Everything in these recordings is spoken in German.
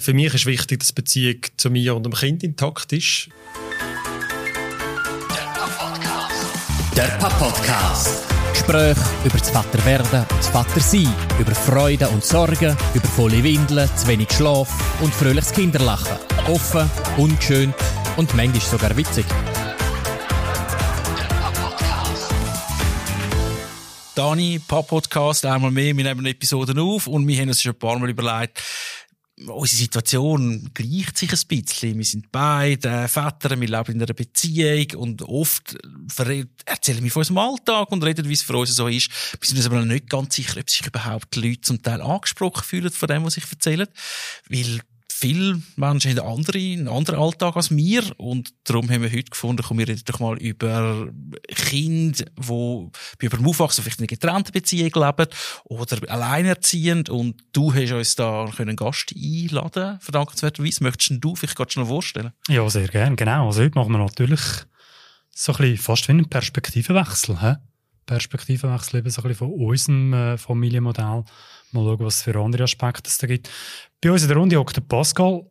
Für mich ist wichtig, dass die Beziehung zu mir und dem Kind intakt ist. Der Papa-Podcast. Gespräche über das Vaterwerden und das Vatersein, über Freude und Sorgen, über volle Windeln, zu wenig Schlaf und fröhliches Kinderlachen. Offen, unschön und manchmal sogar witzig. Dani, Papa-Podcast, einmal mehr. Wir nehmen Episoden auf und wir haben uns schon ein paar Mal überlegt, unsere Situation gleicht sich ein bisschen. Wir sind beide Väter, wir leben in einer Beziehung und oft erzählen wir von unserem Alltag und reden, wie es für uns so ist. Wir sind uns aber noch nicht ganz sicher, ob sich überhaupt die Leute zum Teil angesprochen fühlen von dem, was ich erzähle. Weil viele Menschen haben andere, einen anderen Alltag als wir und darum haben wir heute gefunden, kommen wir reden doch mal über Kinder, die über Aufwachsen vielleicht in einer getrennten Beziehung leben oder alleinerziehend und du hast uns da einen Gast einladen, verdankenswerterweise. Möchtest du vielleicht gerade schon vorstellen? Ja, sehr gerne, genau. Also heute machen wir natürlich so ein bisschen fast wie einen Perspektivenwechsel? Perspektivenwechsel eben so ein bisschen von unserem äh, Familienmodell. Mal schauen, was es für andere Aspekte es da gibt. Bei uns in der Runde hockt der Pascal.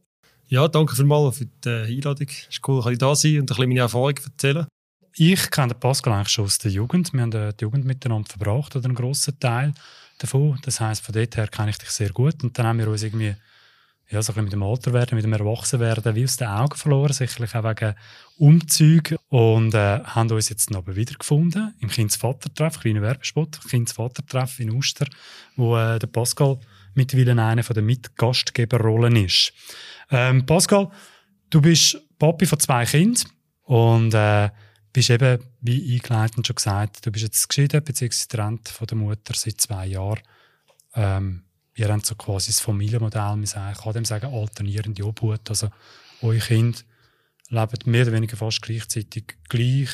Ja, danke vielmals für die Einladung. Es ist cool, dass ich da sein und ein bisschen meine Erfahrungen erzählen. Ich kenne den Pascal eigentlich schon aus der Jugend. Wir haben die Jugend miteinander verbracht, oder einen grossen Teil davon. Das heisst, von dort her kenne ich dich sehr gut. Und dann haben wir uns irgendwie ja, so ein bisschen mit dem Alter werden, mit dem Erwachsenwerden wie aus den Augen verloren, sicherlich auch wegen Umzügen und äh, haben uns jetzt noch wiedergefunden im Kindsvatertreff, kleiner Werbespot, Kindsvatertreff in Uster, wo äh, der Pascal mittlerweile einer der Mitgastgeberrollen ist. Ähm, Pascal, du bist Papi von zwei Kindern und äh, bist eben, wie eingeleitet schon gesagt, du bist jetzt geschieden bzw. getrennt von der Mutter seit zwei Jahren. Ähm, ihr habt so quasi das Familienmodell, ich kann dem sagen, alternierende Obhut. Also, eure Kinder leben mehr oder weniger fast gleichzeitig gleich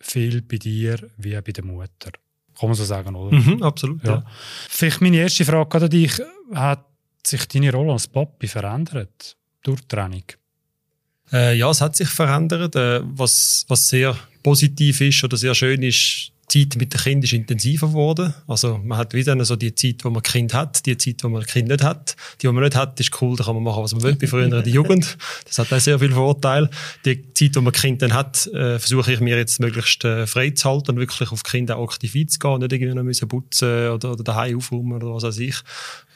viel bei dir wie bei der Mutter. Kann man so sagen, oder? Mhm, absolut, ja. ja. Vielleicht meine erste Frage an dich. Hat sich deine Rolle als Papi verändert durch die Training? Äh, ja, es hat sich verändert. Äh, was, was sehr positiv ist oder sehr schön ist, die Zeit mit dem Kind ist intensiver geworden. Also man hat wieder so die Zeit, wo man Kind hat, die Zeit, wo man Kind nicht hat. Die, die man nicht hat, ist cool, da kann man machen, was man will, wie früher in der Jugend. Das hat auch sehr viel Vorteil. Die Zeit, wo man Kind dann hat, äh, versuche ich mir jetzt möglichst äh, frei zu halten und wirklich auf Kinder aktiv einzugehen, nicht irgendwie noch müssen putzen oder, oder daheim aufräumen oder was weiß ich,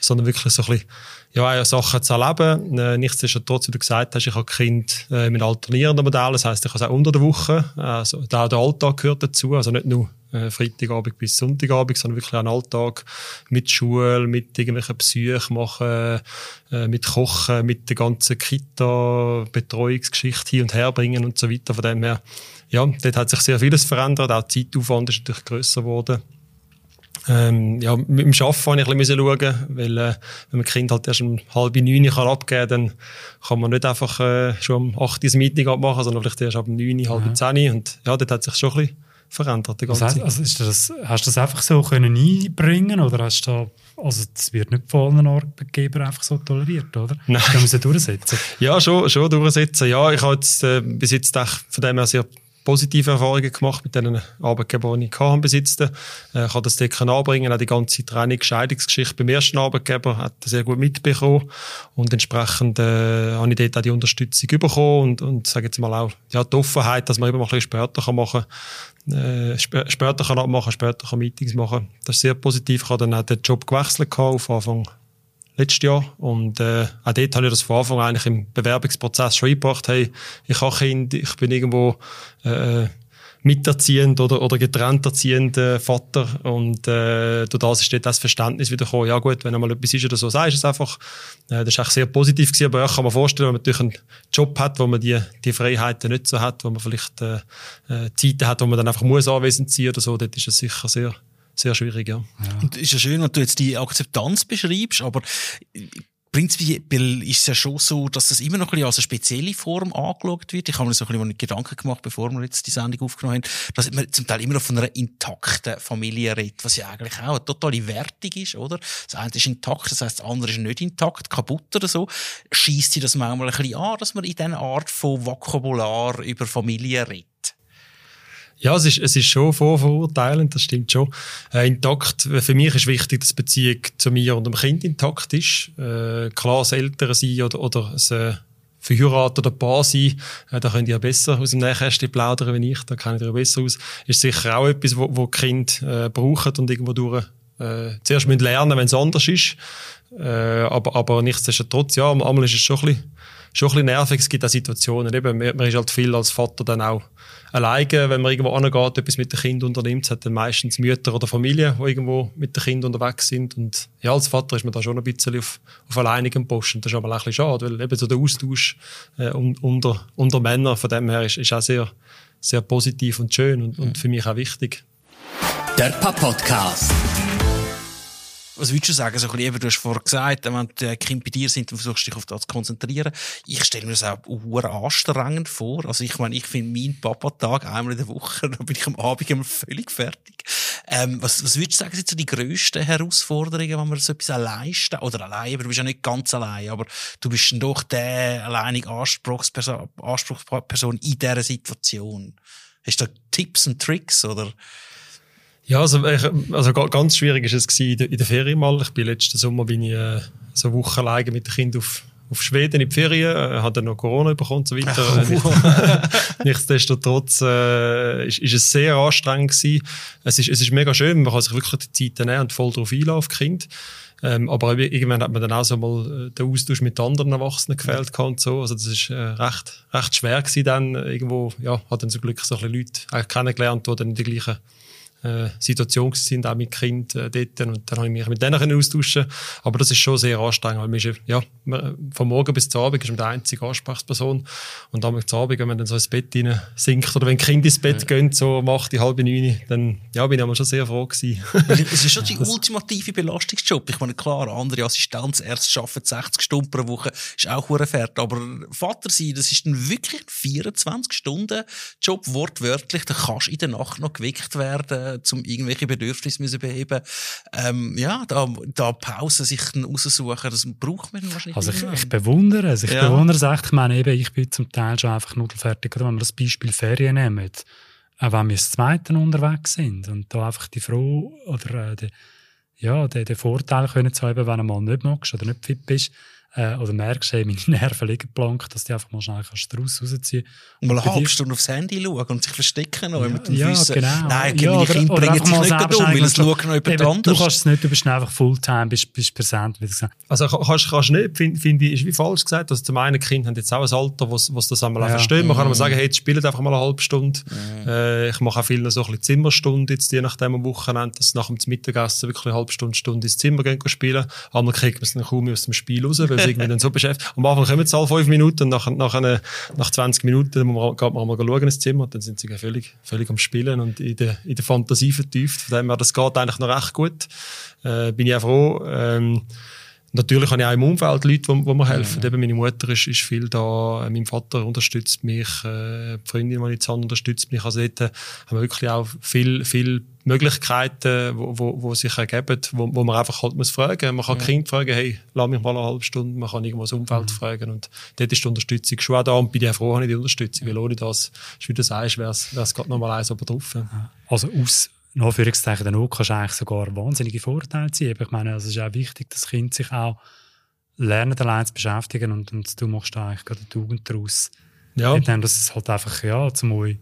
sondern wirklich so ein bisschen ja, Sachen zu erleben. Äh, nichtsdestotrotz, wie du gesagt hast, ich habe Kind äh, mit alternierenden Modellen, das heisst, ich habe es auch unter der Woche, also da der Alltag gehört dazu, also nicht nur äh, Freitagabend bis Sonntagabend, sondern wirklich einen Alltag mit Schule, mit irgendwelchen Besuchen machen, äh, mit Kochen, mit der ganzen Kita, Betreuungsgeschichte hin und her bringen und so weiter. Von dem her, ja, dort hat sich sehr vieles verändert, auch der Zeitaufwand ist natürlich grösser geworden. Ähm, ja, mit dem Arbeiten habe ich ein bisschen schauen, weil äh, wenn man Kind halt erst um halb neun kann abgeben kann, dann kann man nicht einfach äh, schon um acht ein Meeting abmachen, sondern vielleicht erst ab neun, halb zehn. Und ja, dort hat sich schon ein bisschen verändert. Die ganze also ist das, hast du das einfach so können einbringen oder hast du also das wird nicht von allen Arbeitgebern einfach so toleriert, oder? Nein. Können wir durchsetzen? ja, schon, schon durchsetzen. Ja, ich habe jetzt äh, bis jetzt von dem her sehr positive Erfahrungen gemacht mit den Arbeitgebern, die ich hatte, besitzte. Äh, ich habe das dort anbringen, auch die ganze Training, Scheidungsgeschichte beim ersten Arbeitgeber hat sehr gut mitbekommen und entsprechend äh, habe ich dort auch die Unterstützung bekommen und, und sage jetzt mal auch ja, die Offenheit, dass man eben mal ein bisschen später machen kann, äh, sp später kann abmachen, später kann Meetings machen. Das ist sehr positiv. Ich habe dann auch den Job gewechselt auf Anfang letztes Jahr. Und äh, auch dort habe ich das von Anfang an eigentlich im Bewerbungsprozess schon eingebracht. Hey, ich habe Kind, ich bin irgendwo äh, miterziehend oder, oder getrennt erziehender Vater. Und äh, durch das ist dort das Verständnis wieder gekommen. Ja gut, wenn einmal etwas ist oder so, du es einfach. Äh, das ist eigentlich sehr positiv gewesen. Aber ich kann mir vorstellen, wenn man natürlich einen Job hat, wo man die, die Freiheiten nicht so hat, wo man vielleicht äh, äh, Zeiten hat, wo man dann einfach muss anwesend sein oder so, dort ist es sicher sehr sehr schwierig, ja. ja. Und ist ja schön, wenn du jetzt die Akzeptanz beschreibst, aber prinzipiell ist es ja schon so, dass das immer noch ein bisschen als eine spezielle Form angeschaut wird. Ich habe mir so ein bisschen Gedanken gemacht, bevor wir jetzt die Sendung aufgenommen haben, dass man zum Teil immer noch von einer intakten Familie redet, was ja eigentlich auch eine totale Wertung ist, oder? Das eine ist intakt, das heißt, das andere ist nicht intakt, kaputt oder so. Schießt sie das manchmal ein bisschen an, dass man in dieser Art von Vokabular über Familie redet? Ja, es ist, es ist schon vorverurteilend, das stimmt schon. Äh, intakt, für mich ist wichtig, dass die Beziehung zu mir und dem Kind intakt ist. Äh, klar, das Eltern sein oder, oder das äh, verheiratet Paar sein, äh, da könnt ihr ja besser aus dem Nähkästchen plaudern, wenn ich, da kennt ihr ja besser aus. Ist sicher auch etwas, wo, wo die Kinder äh, brauchen und irgendwo durch äh, zuerst müssen lernen, wenn es anders ist. Äh, aber, aber nichtsdestotrotz, ja, einmal ist es schon ein bisschen, schon ein bisschen nervig. Es gibt auch Situationen, eben, man, ist halt viel als Vater dann auch alleine, wenn man irgendwo angeht, etwas mit dem Kind unternimmt, hat dann meistens Mütter oder Familie, die irgendwo mit dem Kind unterwegs sind. Und ja, als Vater ist man da schon ein bisschen auf, auf alleinigem Posten. Das ist aber auch ein bisschen schade, weil eben so der Austausch äh, unter, unter Männern von dem her ist, ist auch sehr, sehr positiv und schön und, und für mich auch wichtig. Der Papa-Podcast was würdest du sagen? So ein bisschen, du hast vorher gesagt, wenn die Kinder bei dir sind, dann versuchst du dich auf das zu konzentrieren. Ich stelle mir das auch sehr anstrengend vor. Also ich meine, ich finde meinen Papa-Tag einmal in der Woche, da bin ich am Abend immer völlig fertig. Ähm, was, was würdest du sagen, sind so die grössten Herausforderungen, wenn man so etwas allein steht? Oder allein, aber du bist ja nicht ganz allein, aber du bist dann doch der alleinige Anspruchsperson, Anspruchsperson in dieser Situation. Hast du da Tipps und Tricks, oder? Ja, also, also ganz schwierig ist es in der, in der Ferien mal. Ich bin letzten Sommer bin ich äh, so eine Woche alleine mit dem Kind auf, auf Schweden in die Ferien, äh, hat dann noch Corona bekommen und so weiter. Oh. Nichtsdestotrotz äh, ist, ist es sehr anstrengend gewesen. Es ist, es ist mega schön, man kann sich wirklich die Zeit nehmen und voll drauf einlassen auf Kind. Ähm, aber irgendwann hat man dann auch so mal äh, den Austausch mit anderen Erwachsenen gefällt und so. Also das ist äh, recht, recht schwer gewesen dann. Irgendwo, ja, hat dann zum Glück so ein Leute kennengelernt, die dann in die gleichen äh, Situation sind, auch mit Kind äh, dort. Und dann habe ich mich mit denen austauschen Aber das ist schon sehr anstrengend, weil man ist, ja, von morgen bis zum Abend ist man die einzige Ansprechperson. Und dann am Abend, wenn man dann so ins Bett rein sinkt oder wenn Kind ins Bett ja. gehen, so um acht, halb neun, dann ja, bin ich schon sehr froh gewesen. Es ist schon die ultimative Belastungsjob. Ich meine, klar, andere Assistenzärzte arbeiten 60 Stunden pro Woche, ist auch fährt. Aber Vater sein, das ist dann wirklich ein 24-Stunden-Job, wortwörtlich. Da kannst du in der Nacht noch geweckt werden zum irgendwelche Bedürfnisse müssen beheben ähm, ja, da, da Pause sich raussuchen, das braucht man wahrscheinlich Also ich, ich bewundere es, ich ja. bewundere es echt. Ich meine eben, ich bin zum Teil schon einfach nudelfertig, oder wenn wir das Beispiel Ferien nehmen, auch wenn wir das Zweite unterwegs sind und da einfach die Frau oder äh, die, ja, den, den Vorteil können zu haben, wenn du mal nicht magst oder nicht fit bist, äh, oder merkst, hey, meine Nerven liegen blank, dass du einfach mal schnell kannst raus rausziehen Und mal eine halbe Stunde aufs Handy schauen und sich verstecken noch ja, mit dem ja, Füssen. genau. Nein, ja, meine Kinder bringen sich nicht um, weil es schauen noch jemand anders. Du kannst es nicht, du bist einfach Fulltime, bist, bist präsent, wie gesagt. Also kannst, kannst nicht, finde find ich, ist wie falsch gesagt, also zum einen Kind haben jetzt auch ein Alter, wo sie das einmal ja. verstehen. Man kann mhm. sagen, hey, jetzt spielt einfach mal eine halbe Stunde. Mhm. Äh, ich mache auch viel so ein bisschen Zimmerstunde, jetzt je nachdem am Wochenende, dass nach dem Mittagessen wirklich eine halbe Stunde, Stunde ins Zimmer gehen, spielen. Einmal kriegt man es dann kaum aus dem Spiel raus, weil es irgendwie dann so beschäftigt am Anfang kommen sie alle fünf Minuten und nach, nach, eine, nach 20 Minuten geht man mal schauen ins Zimmer und dann sind sie völlig, völlig am Spielen und in der, in der Fantasie vertieft. Von dem her, das geht eigentlich noch recht gut. Äh, bin ich auch froh. Ähm, Natürlich habe ich auch im Umfeld Leute, die, die mir helfen. Ja. Eben meine Mutter ist, ist viel da, mein Vater unterstützt mich, äh, die Freundin, die ich jetzt habe, unterstützt mich. Also dort haben wir wirklich auch viel, viel Möglichkeiten, wo, wo, wo sich ergeben, wo, wo man einfach halt muss fragen. Man kann ja. Kind fragen, hey, lass mich mal eine halbe Stunde. Man kann irgendwo das Umfeld mhm. fragen. Und dort ist die Unterstützung schon auch da. Und bin ich froh, habe ich die Unterstützung. Weil ohne das, wie du sagst, wäre es gerade noch mal eins oben drauf. Also aus in Anführungszeichen dann auch, kannst du eigentlich sogar wahnsinnige Vorteile ziehen. ich meine, also es ist auch wichtig, dass Kind sich auch lernen, allein zu beschäftigen und, und du machst da eigentlich gerade eine Tugend daraus. Ja. Indem dass es halt einfach, ja, zum euch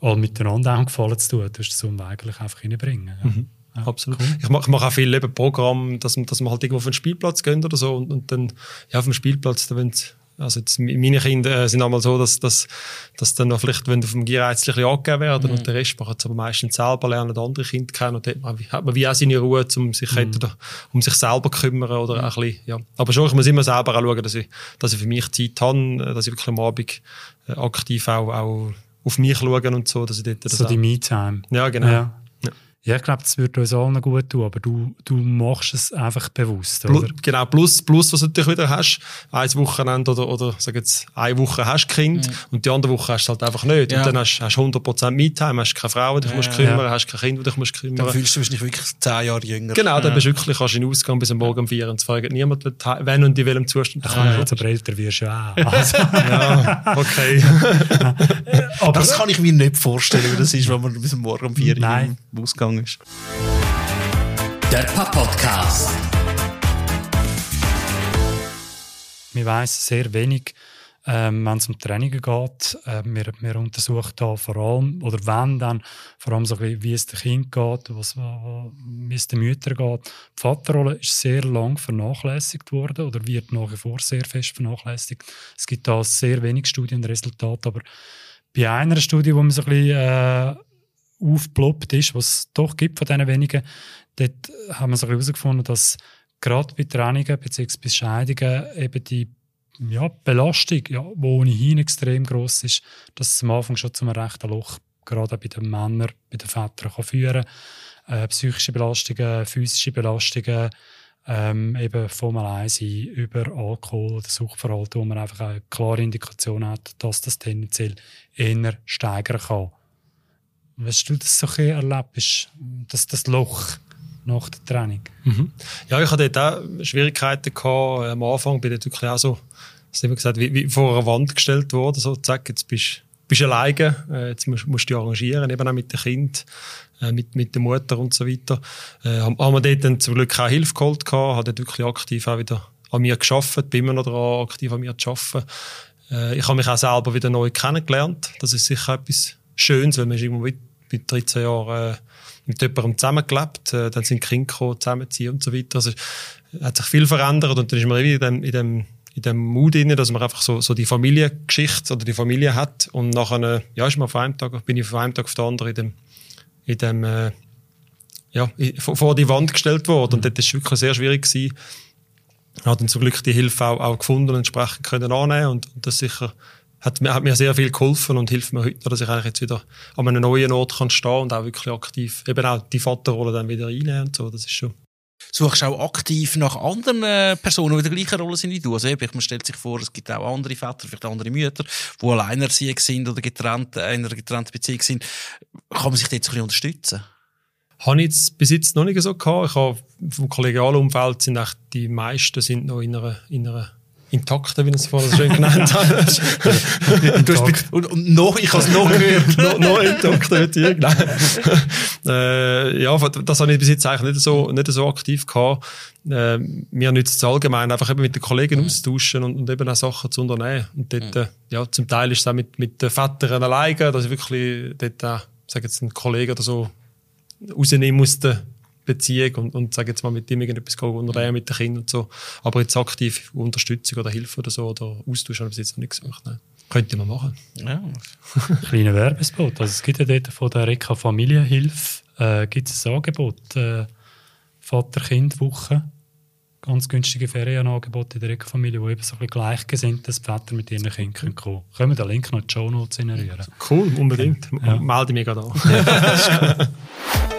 all miteinander auch gefallen zu tun, du hast das unweigerlich einfach reinbringen. Ja. Mhm. Ja, Absolut. Cool. Ich mache mach auch viel eben Programm, dass, dass man halt irgendwo auf den Spielplatz geht oder so und, und dann ja, auf dem Spielplatz, da, wenn also jetzt, meine Kinder äh, sind einmal so, dass, dass, dass dann noch vielleicht, wenn du vom Gierreiz ein angegeben werden mhm. und der Rest macht es aber meistens selber lernen, andere Kinder kennen und dann hat man wie auch seine Ruhe, um sich mhm. entweder um sich selber zu kümmern oder mhm. ein bisschen, ja. Aber schon, ich muss immer selber auch schauen, dass ich, dass ich für mich Zeit habe, dass ich wirklich am Abend äh, aktiv auch, auch auf mich schaue und so, dass ich dort so die Me-Time. Ja, genau. Ja. Ja, ich glaube, das würde uns allen gut tun, aber du, du machst es einfach bewusst, oder? Genau, plus, plus, was du natürlich wieder hast, ein Wochenende oder, oder sag jetzt, eine Woche hast du Kind und die andere Woche hast du halt einfach nicht. Ja. Und dann hast du hast 100% Me-Time, hast keine Frau, die dich musst kümmern, Ja. hast kein Kind, das dich musst Dann kümmern. fühlst du dich wirklich zehn Jahre jünger. Genau, dann Ja. bist du wirklich, kannst du in den Ausgang bis am Morgen um vier und es fragt niemand, wenn und in welchem Zustand. Kann ja, jetzt aber älter wirst du ja auch. Also, Ja, okay. aber Das kann ich mir nicht vorstellen, wie das ist, wenn man bis am Morgen um vier Uhr im Ausgang ist. Der Papp-Podcast. wir wissen sehr wenig, ähm, wenn es um Trainingen geht. Äh, wir, wir untersuchen da vor allem, oder wenn dann, vor allem so ein bisschen, wie es dem Kind geht, was, wa- wie es den Müttern geht. Die Vaterrolle ist sehr lang vernachlässigt worden oder wird nach wie vor sehr fest vernachlässigt. Es gibt da sehr wenig Studienresultate, aber bei einer Studie, wo man so ein bisschen äh, aufgeploppt ist, was es doch gibt von diesen wenigen, dort haben wir so herausgefunden, dass gerade bei Trennungen bzw. bei Scheidungen eben die ja, Belastung, ja, die ohnehin extrem groß ist, dass es am Anfang schon zum rechten Loch gerade auch bei den Männern, bei den Vätern kann führen äh, psychische Belastungen, physische Belastungen, ähm, eben vom Alleinsein über Alkohol oder Suchtverhalten, wo man einfach eine klare Indikation hat, dass das tendenziell eher steigern kann. Hast du das so ein erlebt, ist, dass das Loch nach der Training? Mhm. Ja, ich hatte dort auch Schwierigkeiten gehabt. Am Anfang bin ich wirklich auch so, das gesagt, wie, wie vor einer Wand gestellt worden. So, zack, jetzt bist bist alleine, äh, jetzt musst, musst du dich arrangieren, eben auch mit dem Kind, äh, mit, mit der Mutter und so weiter. Äh, haben, wir dort zum Glück auch Hilfe geholt gehabt, habe dort wirklich aktiv auch wieder an mir geschafft, bin immer noch daran, aktiv an mir zu arbeiten. Äh, ich habe mich auch selber wieder neu kennengelernt. Das ist sicher etwas Schönes, weil man ist irgendwo mit, mit 13 Jahren äh, mit jemandem zusammengelebt, äh, dann sind die Kinder gekommen, zusammenziehen und so weiter. Also es hat sich viel verändert und dann ist man wieder in dem, in dem, in dem Mut inne, dass man einfach so, so die Familiengeschichte oder die Familie hat und nachher, äh, ja, ist man von einem Tag, bin ich von einem Tag auf den anderen in dem, in dem, äh, ja, vor, die Wand gestellt worden und dort ist es wirklich sehr schwierig gewesen. Ich habe dann zum Glück die Hilfe auch, auch gefunden und entsprechend können annehmen und, und das sicher hat mir, hat mir sehr viel geholfen und hilft mir heute noch, dass ich eigentlich jetzt wieder an einem neuen Ort kann stehen und auch wirklich aktiv eben auch die Vaterrolle dann wieder einnehmen und so. Das ist schon. Suchst du auch aktiv nach anderen äh, Personen, die in der gleichen Rolle sind wie du? Also eben, man stellt sich vor, es gibt auch andere Väter, vielleicht andere Mütter, die alleinerziehend sind oder getrennt, äh, in einer getrennten Beziehung sind. Kann man sich dort ein bisschen unterstützen? Habe ich jetzt bis jetzt noch nicht so gehabt. Ich habe vom kollegialen Umfeld sind echt die meisten sind noch in einer, in einer intakten, wie ich es vorhin so schön genannt habe. Du hast mit, und, und noch, ich habe es noch gehört. noch, noch intakte Beziehung. Nein. äh, ja, das habe ich bis jetzt eigentlich nicht so, nicht so aktiv gehabt. Äh, mir nützt es allgemein einfach eben mit den Kollegen austauschen und, und eben auch Sachen zu unternehmen. Und dort, äh, ja, zum Teil ist es auch mit, mit den Vätern alleine, dass ich wirklich dort auch, sag jetzt, einen Kollegen oder so rausnehmen musste, Beziehung und, und sag jetzt mal mit ihm irgendetwas gehen, unternehmen mit den Kindern und so. Aber jetzt aktiv Unterstützung oder Hilfe oder so oder Austausch habe ich bis jetzt noch nicht gesucht. Nein. Könnte man machen. Ja. Kleiner Werbespot. Also es gibt ja dort von der Reka Familienhilfe äh, gibt es ein Angebot. Äh, Vater-Kind-Woche. Ganz günstige Ferienangebote in der Reka-Familie, wo eben so ein bisschen gleichgesinntes Väter mit ihren Kindern können kommen können. wir den Link noch in die Show Notes reinrühren? Cool, unbedingt. Ja. Melde mich gerade an.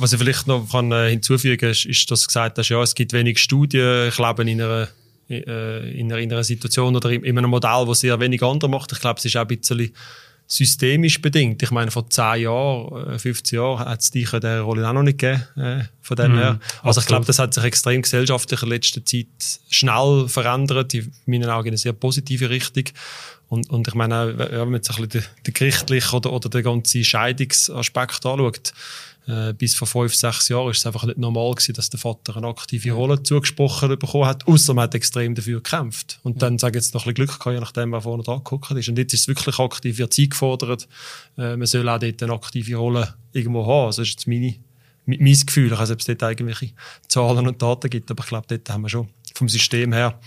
Was ich vielleicht noch kann, äh, hinzufügen kann, ist, ist, dass du gesagt hast, ja, es gibt wenig Studien. Ich glaube, in einer, äh, in einer, in einer Situation oder in, in einem Modell, das sehr wenig andere macht. Ich glaube, es ist auch ein bisschen systemisch bedingt. Ich meine, vor 10 Jahren, äh, 15 Jahren hat es dich in dieser Rolle auch noch nicht gegeben, äh, von dem Mhm, her. Also ich glaube, absolut. das hat sich extrem gesellschaftlich in letzter Zeit schnell verändert, in meinen Augen in eine sehr positive Richtung. Und, und ich meine, wenn man jetzt ein bisschen den, den gerichtlichen oder, oder den ganzen Scheidungsaspekt anschaut, äh, bis vor fünf, sechs Jahren ist es einfach nicht normal gewesen, dass der Vater eine aktive Rolle zugesprochen bekommen hat, außer man hat extrem dafür gekämpft. Und dann, sage ich jetzt, noch ein bisschen Glück gehabt, je nachdem, wer vorne dran geguckt ist. Und jetzt ist es wirklich aktiv, wird Zeit gefordert. Äh, man soll auch dort eine aktive Rolle irgendwo haben. Also, das ist jetzt meine, mein mein Gefühl. Ich weiß nicht, ob es dort irgendwelche Zahlen und Daten gibt, aber ich glaube, dort haben wir schon vom System her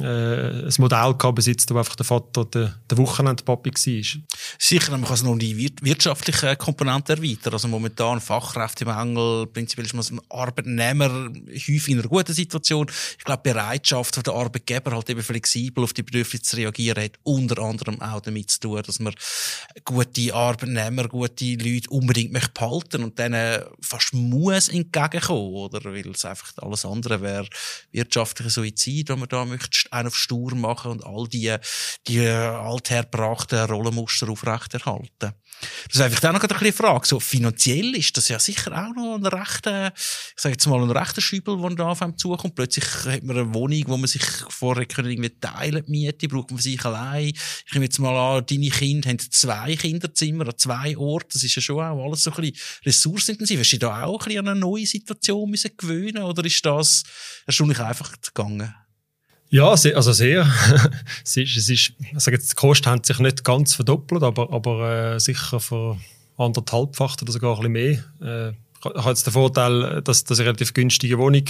äh, ein Modell gehabt besitzt, wo einfach der Vater der, der Wochenendpapi war. Sicher, man kann es noch die wirtschaftliche Komponente erweitern. Also momentan Fachkräftemangel, prinzipiell ist man als Arbeitnehmer häufig in einer guten Situation. Ich glaube, die Bereitschaft der Arbeitgeber halt eben flexibel auf die Bedürfnisse zu reagieren hat unter anderem auch damit zu tun, dass man gute Arbeitnehmer, gute Leute unbedingt möchte behalten und denen fast muss entgegenkommen, oder? Weil es einfach alles andere wäre wirtschaftlicher Suizid, wenn man da möchte einen auf stur machen und all die, die althergebrachten Rollenmuster aufrechterhalten. Das ist einfach auch noch eine Frage. So, finanziell ist das ja sicher auch noch ein rechter, ich sage jetzt mal, ein rechter Schübel, der da auf einem zukommt. Plötzlich hat man eine Wohnung, wo man sich vorher können irgendwie teilen, Miete, braucht man sich allein. Ich nehme jetzt mal an, deine Kinder haben zwei Kinderzimmer an zwei Orten. Das ist ja schon auch alles so ein bisschen ressourcenintensiv. Hast du da auch ein bisschen an eine neue Situation müssen gewöhnen oder ist das erstaunlich einfach gegangen? Ja, also sehr. es ist, es ist, ich sage jetzt, die Kosten haben sich nicht ganz verdoppelt, aber, aber äh, sicher für anderthalbfach oder sogar ein bisschen mehr. Äh, ich habe jetzt den Vorteil, dass, dass ich eine relativ günstige Wohnung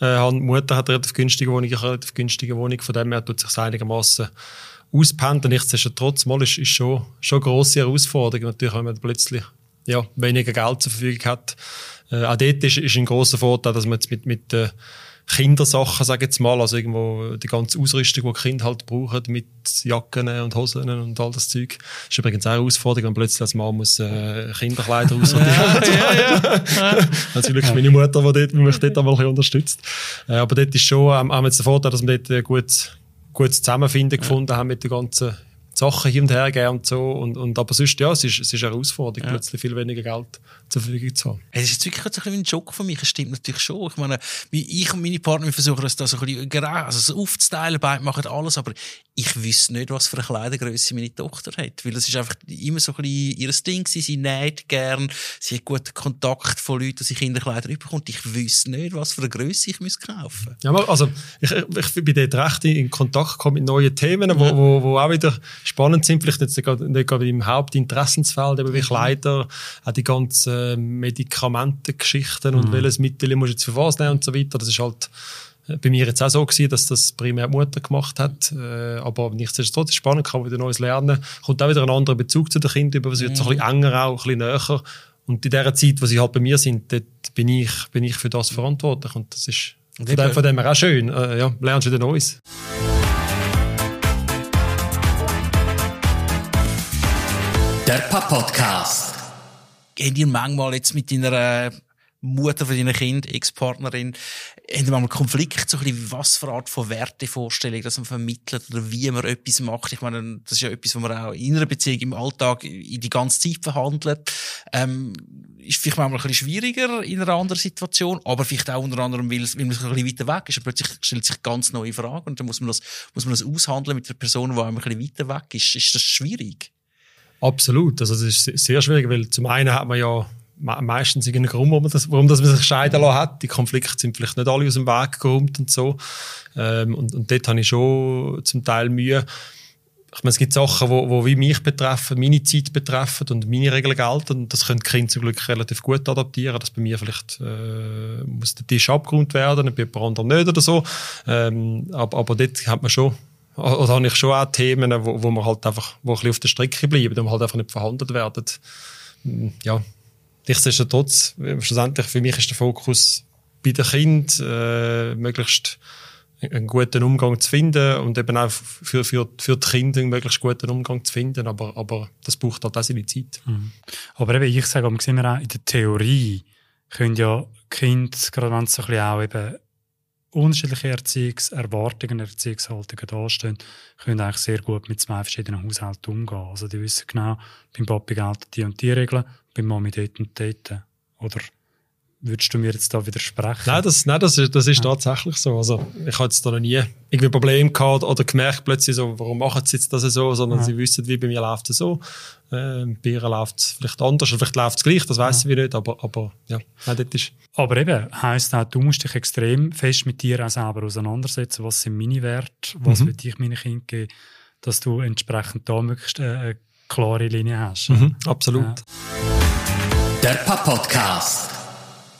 äh, habe. Die Mutter hat eine relativ günstige Wohnung, ich habe eine relativ günstige Wohnung. Von dem her tut sich einigermaßen auspendeln. Nichtsdestotrotz mal ist, ist schon, schon eine grosse Herausforderung. Natürlich, wenn man plötzlich ja, weniger Geld zur Verfügung hat. Äh, auch dort ist, ist ein großer Vorteil, dass man jetzt mit, mit äh, Kindersachen, sage jetzt mal, also irgendwo die ganze Ausrüstung, die, Kinder halt brauchen, mit Jacken und Hosen und all das Zeug. Das ist übrigens auch eine Herausforderung, wenn plötzlich als Mann muss äh, Kinderkleider aussortieren. ja, ja, ja. Also wirklich meine Mutter, die, dort, die mich dort einmal unterstützt. Äh, aber dort ist schon, ähm, haben wir jetzt den Vorteil, dass wir dort äh, gut, gut Zusammenfinden gefunden haben mit der ganzen Sachen hin und her geben und so. Und, und, aber sonst, ja, es ist, es ist eine Herausforderung, ja. plötzlich viel weniger Geld zur Verfügung zu haben. Hey, das ist jetzt wirklich ein bisschen ein Schock für mich. Es stimmt natürlich schon. Ich meine, ich und meine Partner, versuchen es da so ein bisschen also so aufzuteilen, beide machen alles, aber ich wüsste nicht, was für eine Kleidergröße meine Tochter hat. Weil es ist einfach immer so ein bisschen ihr Ding gewesen. Sie näht gern, sie hat guten Kontakt von Leuten, die sie Kinderkleider überkommt. Ich wüsste nicht, was für eine Größe ich muss kaufen Ja, also ich, ich bin dort recht in Kontakt gekommen mit neuen Themen, wo, wo, wo auch wieder spannend sind, vielleicht nicht gerade, nicht gerade im Hauptinteressensfeld, eben wie. Kleider, auch die ganzen Medikamentengeschichten und mhm. welches Mittel muss ich jetzt für was nehmen und so weiter. Das ist halt äh, bei mir jetzt auch so gewesen, dass das primär die Mutter gemacht hat. Äh, aber nichtsdestotrotz ist es spannend, kann man wieder Neues lernen. Kommt auch wieder ein anderer Bezug zu den Kindern über, es wird so ein bisschen mhm. enger auch, ein bisschen näher. Und in der Zeit, wo sie halt bei mir sind, dort bin ich, bin ich für das verantwortlich. Und das ist von dem, von dem her auch schön. Äh, ja, lernst du wieder Neues. Der Papa-Podcast. Habt ihr manchmal jetzt mit deiner Mutter von deiner Kind, Ex-Partnerin, haben wir mal Konflikt, so ein bisschen, was für Art von Wertevorstellung, dass man vermittelt oder wie man etwas macht. Ich meine, das ist ja etwas, was man auch in einer Beziehung im Alltag in die ganze Zeit verhandelt. Ähm, ist vielleicht manchmal ein bisschen schwieriger in einer anderen Situation, aber vielleicht auch unter anderem, weil, weil man ein bisschen weiter weg ist und plötzlich stellt sich ganz neue Fragen und dann muss man das, muss man das aushandeln mit der Person, die einem ein bisschen weiter weg ist. Ist das schwierig? Absolut. Also, das ist sehr schwierig, weil zum einen hat man ja meistens irgendeinen Grund, warum, das, warum das man sich scheiden lassen hat. Die Konflikte sind vielleicht nicht alle aus dem Weg geräumt und so. Ähm, und, und dort habe ich schon zum Teil Mühe. Ich meine, es gibt Sachen, wo, wo wie mich betreffen, meine Zeit betreffen und meine Regeln gelten. Und das können die Kinder zum Glück relativ gut adaptieren. Dass bei mir vielleicht äh, muss der Tisch abgerundet werden, bei anderem nicht oder so. Ähm, aber, aber dort hat man schon oder habe ich schon auch Themen, wo, wo man halt einfach, wo ein auf der Strecke bleiben, die halt einfach nicht verhandelt werden. Ja, nichtsdestotrotz, schlussendlich für mich ist der Fokus bei den Kindern, äh, möglichst einen guten Umgang zu finden und eben auch für, für, für die Kinder einen möglichst guten Umgang zu finden. Aber, aber das braucht halt auch seine Zeit. Mhm. Aber eben, ich sage, wir sehen auch in der Theorie, können ja Kinder, gerade wenn es so ein bisschen auch eben unterschiedliche Erziehungserwartungen, Erziehungshaltungen dastehen, können eigentlich sehr gut mit zwei verschiedenen Haushalten umgehen. Also die wissen genau, beim Papi gelten die und die Regeln, beim Mami dort und dort. Oder Würdest du mir jetzt da widersprechen? Nein, das, nein, das, ist, das ist ja. tatsächlich so. Also, ich habe jetzt da noch nie irgendwie Probleme gehabt oder gemerkt plötzlich so, warum machen sie jetzt das so, sondern ja. sie wissen, wie bei mir läuft es so. Äh, bei ihr läuft es vielleicht anders oder vielleicht läuft es gleich, das weiß ja. ich nicht, aber, aber ja, nein, das ist. Aber eben, heisst auch, du musst dich extrem fest mit dir auch selber auseinandersetzen. Was sind meine Werte? Was mhm. will ich meinen Kindern geben? Dass du entsprechend da möglichst eine, eine klare Linie hast. Mhm, absolut. Der Papa-Podcast.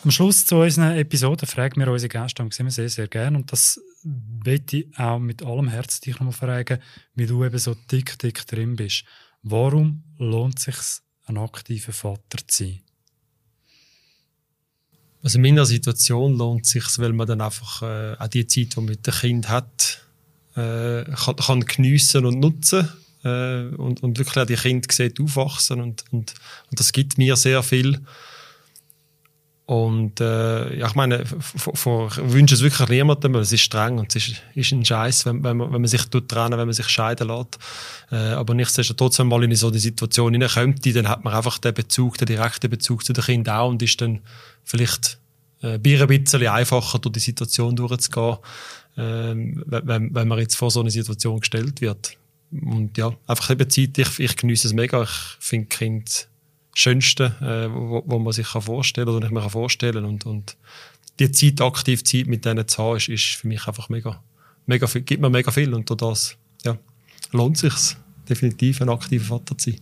Am Schluss zu unseren Episoden fragen wir unsere Gäste immer sehr, sehr gerne. Und das möchte ich auch mit allem Herzen dich nochmal fragen, wie du eben so dick, dick drin bist. Warum lohnt es sich, ein aktiver Vater zu sein? Also in meiner Situation lohnt es sich, weil man dann einfach äh, auch die Zeit, die man mit dem Kind hat, äh, kann, kann geniessen und nutzen äh, und, und wirklich auch die Kinder sieht aufwachsen und, und, und das gibt mir sehr viel. Und äh, ja, ich meine, vor, wünsche es wirklich niemandem, weil es ist streng und es ist, ist ein Scheiß, wenn, wenn, man, wenn man sich trennen, wenn man sich scheiden lässt. Äh, aber nichtsdestotrotz, wenn man mal in so eine Situation hineinkommt, dann hat man einfach den Bezug, den direkten Bezug zu den Kindern auch und ist dann vielleicht äh, ein bisschen einfacher durch die Situation durchzugehen, äh, wenn, wenn man jetzt vor so eine Situation gestellt wird. Und ja, einfach eben Zeit, ich, ich genieße es mega. Ich finde Kind Schönste, äh, wo, wo man sich kann vorstellen oder nicht mehr kann und, und die Zeit, aktiv Zeit mit denen zu haben, ist, ist für mich einfach mega, mega viel, gibt mir mega viel und durch das, ja, lohnt sich's definitiv ein aktiver Vater zu sein.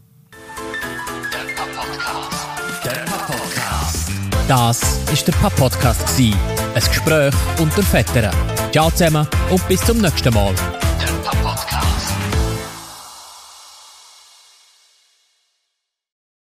Der Podcast. Das ist der Pap-Podcast. Ein Gespräch unter Vätern. Ciao zusammen und bis zum nächsten Mal.